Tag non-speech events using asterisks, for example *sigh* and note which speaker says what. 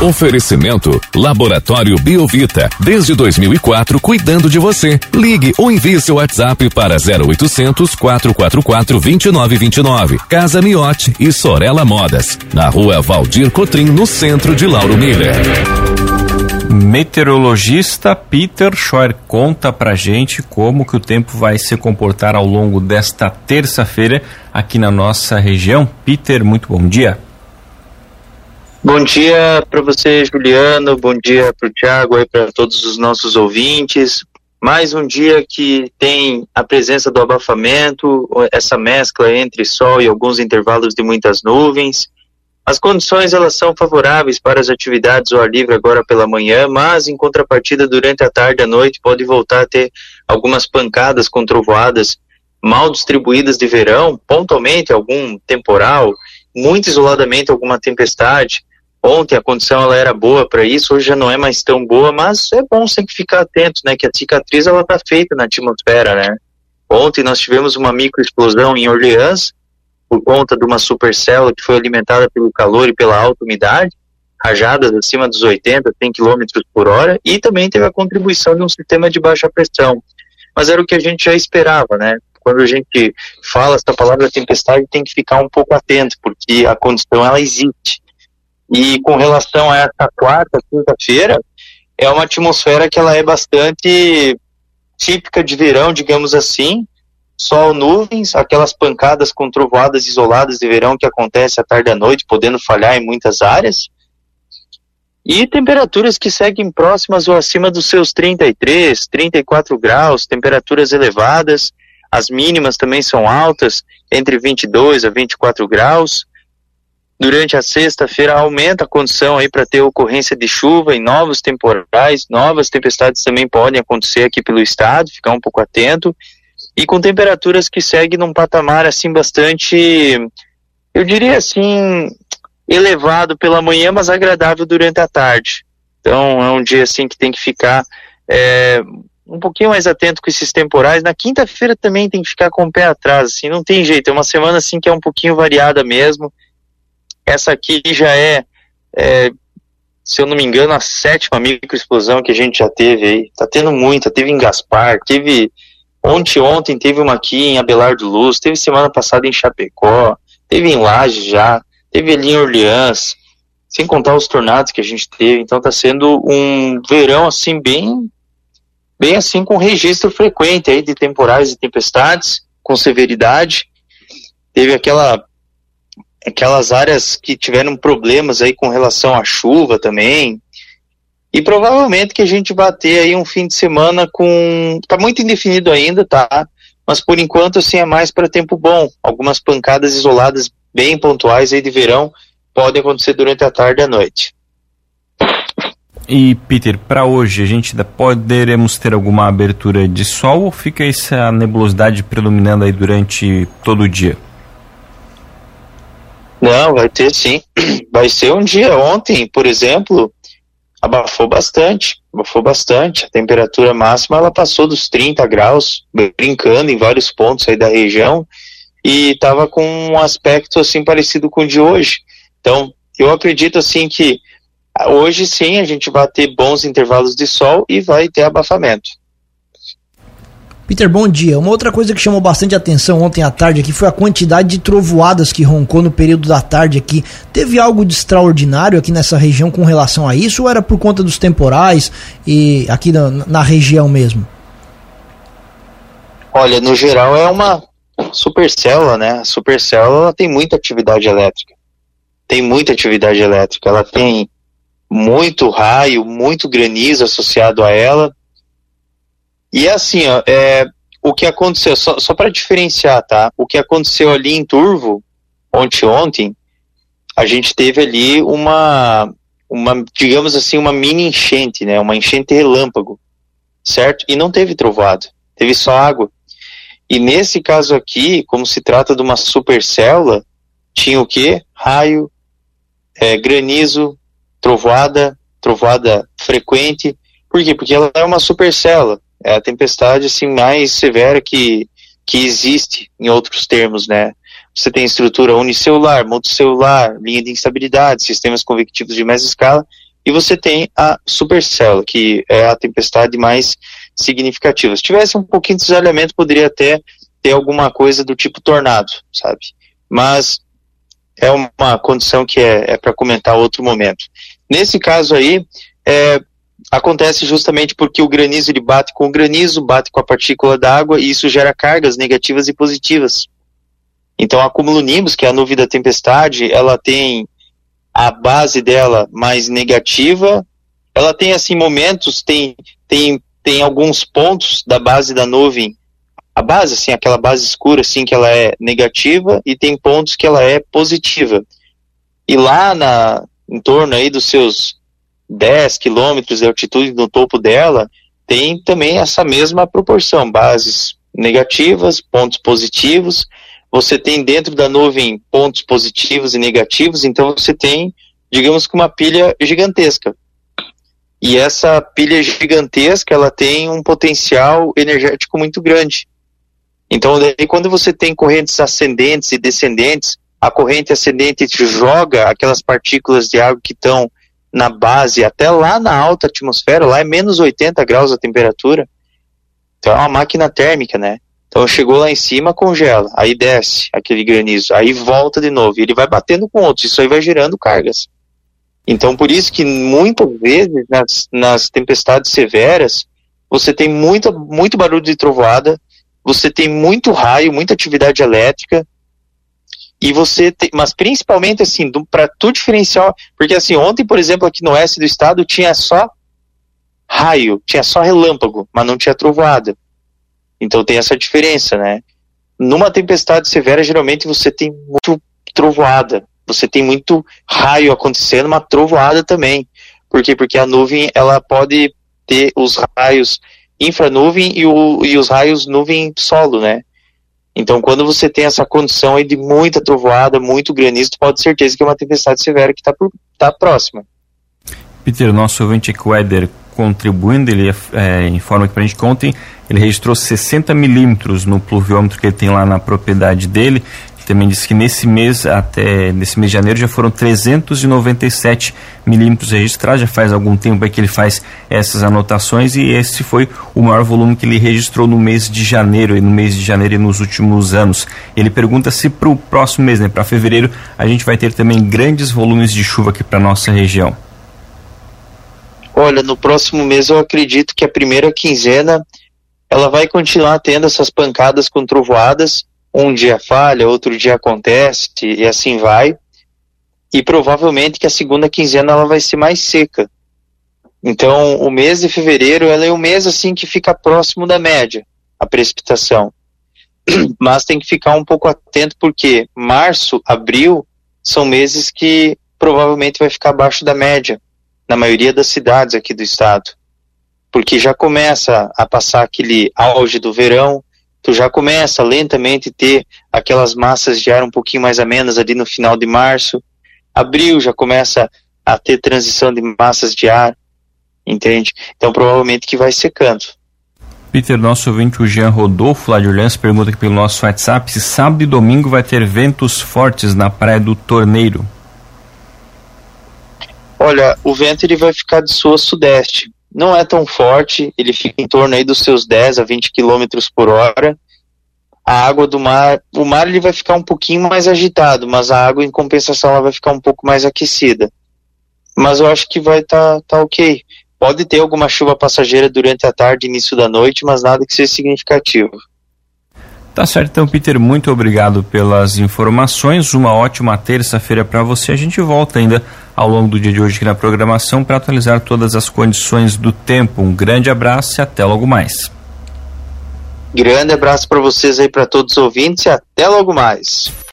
Speaker 1: Oferecimento Laboratório Biovita. Desde 2004, cuidando de você. Ligue ou envie seu WhatsApp para 0800 444 2929. Casa Miote e Sorella Modas. Na rua Valdir Cotrim, no centro de Lauro Miller.
Speaker 2: Meteorologista Peter Schor conta pra gente como que o tempo vai se comportar ao longo desta terça-feira aqui na nossa região. Peter, muito bom dia.
Speaker 3: Bom dia para você, Juliano. Bom dia para o Tiago e para todos os nossos ouvintes. Mais um dia que tem a presença do abafamento, essa mescla entre sol e alguns intervalos de muitas nuvens. As condições elas são favoráveis para as atividades ao ar livre agora pela manhã, mas em contrapartida durante a tarde e a noite pode voltar a ter algumas pancadas com trovoadas mal distribuídas de verão, pontualmente algum temporal, muito isoladamente alguma tempestade. Ontem a condição ela era boa para isso, hoje já não é mais tão boa, mas é bom sempre ficar atento, né, que a cicatriz ela tá feita na atmosfera, né? Ontem nós tivemos uma microexplosão em Orleans, por conta de uma supercélula que foi alimentada pelo calor e pela alta umidade, rajadas acima dos 80, 100 km por hora, e também teve a contribuição de um sistema de baixa pressão. Mas era o que a gente já esperava, né? Quando a gente fala essa palavra tempestade, tem que ficar um pouco atento, porque a condição ela existe. E com relação a essa quarta, quinta-feira, é uma atmosfera que ela é bastante típica de verão, digamos assim, sol, nuvens, aquelas pancadas com trovoadas isoladas de verão que acontece à tarde e à noite, podendo falhar em muitas áreas. E temperaturas que seguem próximas ou acima dos seus 33, 34 graus, temperaturas elevadas. As mínimas também são altas, entre 22 a 24 graus. Durante a sexta-feira aumenta a condição aí para ter ocorrência de chuva em novos temporais, novas tempestades também podem acontecer aqui pelo estado, ficar um pouco atento e com temperaturas que seguem num patamar assim bastante, eu diria assim, elevado pela manhã, mas agradável durante a tarde. Então é um dia assim que tem que ficar é, um pouquinho mais atento com esses temporais. Na quinta-feira também tem que ficar com o pé atrás, assim, não tem jeito. É uma semana assim que é um pouquinho variada mesmo. Essa aqui já é, é se eu não me engano, a sétima microexplosão que a gente já teve aí. Tá tendo muita, teve em Gaspar, teve Ontem, ontem teve uma aqui em Abelardo Luz, teve semana passada em Chapecó, teve em Laje já, teve ali em Orleans, sem contar os tornados que a gente teve. Então está sendo um verão assim bem, bem assim com registro frequente aí de temporais e tempestades com severidade. Teve aquela aquelas áreas que tiveram problemas aí com relação à chuva também, e provavelmente que a gente vai ter aí um fim de semana com. Tá muito indefinido ainda, tá? Mas por enquanto, assim, é mais para tempo bom. Algumas pancadas isoladas bem pontuais aí de verão podem acontecer durante a tarde e a noite.
Speaker 2: E Peter, para hoje a gente poderemos ter alguma abertura de sol ou fica essa nebulosidade predominando aí durante todo o dia?
Speaker 3: Não, vai ter sim. *clears throat* Vai ser um dia. Ontem, por exemplo, abafou bastante, abafou bastante. A temperatura máxima ela passou dos 30 graus, brincando em vários pontos aí da região e estava com um aspecto assim parecido com o de hoje. Então, eu acredito assim que hoje sim a gente vai ter bons intervalos de sol e vai ter abafamento.
Speaker 4: Peter, bom dia. Uma outra coisa que chamou bastante atenção ontem à tarde aqui foi a quantidade de trovoadas que roncou no período da tarde aqui. Teve algo de extraordinário aqui nessa região com relação a isso ou era por conta dos temporais e aqui na, na região mesmo?
Speaker 3: Olha, no geral é uma supercélula, né? A supercélula tem muita atividade elétrica. Tem muita atividade elétrica. Ela tem muito raio, muito granizo associado a ela e é assim, ó, é, o que aconteceu, só, só para diferenciar, tá? O que aconteceu ali em Turvo, ontem, ontem, a gente teve ali uma, uma, digamos assim, uma mini enchente, né? Uma enchente relâmpago, certo? E não teve trovoado, teve só água. E nesse caso aqui, como se trata de uma supercélula, tinha o que? Raio, é, granizo, trovoada, trovoada frequente. Por quê? Porque ela é uma supercélula é a tempestade assim mais severa que, que existe em outros termos, né? Você tem estrutura unicelular, multicelular, linha de instabilidade, sistemas convectivos de média escala, e você tem a supercella, que é a tempestade mais significativa. Se tivesse um pouquinho de desalhamento, poderia até ter alguma coisa do tipo tornado, sabe? Mas é uma condição que é, é para comentar outro momento. Nesse caso aí, é, acontece justamente porque o granizo ele bate com o granizo, bate com a partícula d'água e isso gera cargas negativas e positivas. Então, a cumulonimbus, que é a nuvem da tempestade, ela tem a base dela mais negativa. Ela tem assim momentos, tem tem tem alguns pontos da base da nuvem. A base assim, aquela base escura assim que ela é negativa e tem pontos que ela é positiva. E lá na em torno aí dos seus 10 quilômetros de altitude no topo dela, tem também essa mesma proporção, bases negativas, pontos positivos, você tem dentro da nuvem pontos positivos e negativos, então você tem, digamos que uma pilha gigantesca. E essa pilha gigantesca, ela tem um potencial energético muito grande. Então, daí, quando você tem correntes ascendentes e descendentes, a corrente ascendente joga aquelas partículas de água que estão na base até lá na alta atmosfera, lá é menos 80 graus a temperatura. Então é uma máquina térmica, né? Então chegou lá em cima, congela, aí desce aquele granizo, aí volta de novo, e ele vai batendo com outros, isso aí vai gerando cargas. Então por isso que muitas vezes nas, nas tempestades severas, você tem muito, muito barulho de trovoada, você tem muito raio, muita atividade elétrica, e você tem, mas principalmente assim, para tu diferenciar, porque assim, ontem, por exemplo, aqui no oeste do estado tinha só raio, tinha só relâmpago, mas não tinha trovoada. Então tem essa diferença, né? Numa tempestade severa, geralmente você tem muito trovoada, você tem muito raio acontecendo, uma trovoada também. Por quê? Porque a nuvem, ela pode ter os raios infranuvem e, o, e os raios nuvem solo, né? Então, quando você tem essa condição aí de muita trovoada, muito granizo, tu pode ter certeza que é uma tempestade severa que está tá próxima.
Speaker 2: Peter, nosso ouvinte Equeder contribuindo, ele é, informa aqui para a gente que ontem ele registrou 60 milímetros no pluviômetro que ele tem lá na propriedade dele. Também disse que nesse mês, até nesse mês de janeiro, já foram 397 milímetros registrados. Já faz algum tempo que ele faz essas anotações e esse foi o maior volume que ele registrou no mês de janeiro e no mês de janeiro e nos últimos anos. Ele pergunta se para o próximo mês, né, para fevereiro, a gente vai ter também grandes volumes de chuva aqui para nossa região.
Speaker 3: Olha, no próximo mês eu acredito que a primeira quinzena ela vai continuar tendo essas pancadas com trovoadas. Um dia falha, outro dia acontece e assim vai. E provavelmente que a segunda quinzena ela vai ser mais seca. Então, o mês de fevereiro ela é um mês assim que fica próximo da média, a precipitação. *clears throat* Mas tem que ficar um pouco atento porque março, abril são meses que provavelmente vai ficar abaixo da média na maioria das cidades aqui do estado porque já começa a passar aquele auge do verão, tu já começa lentamente ter aquelas massas de ar um pouquinho mais amenas ali no final de março. Abril já começa a ter transição de massas de ar, entende? Então provavelmente que vai secando.
Speaker 2: Peter, nosso ouvinte, o Jean Rodolfo, lá de Orleans, pergunta aqui pelo nosso WhatsApp se sábado e domingo vai ter ventos fortes na praia do Torneiro.
Speaker 3: Olha, o vento ele vai ficar de sul-sudeste não é tão forte, ele fica em torno aí dos seus 10 a 20 km por hora. A água do mar, o mar ele vai ficar um pouquinho mais agitado, mas a água em compensação ela vai ficar um pouco mais aquecida. Mas eu acho que vai estar tá, tá ok. Pode ter alguma chuva passageira durante a tarde início da noite, mas nada que seja significativo.
Speaker 2: Tá certo, então, Peter, muito obrigado pelas informações. Uma ótima terça-feira para você. A gente volta ainda ao longo do dia de hoje aqui na programação para atualizar todas as condições do tempo. Um grande abraço e até logo mais.
Speaker 3: Grande abraço para vocês aí, para todos os ouvintes e até logo mais.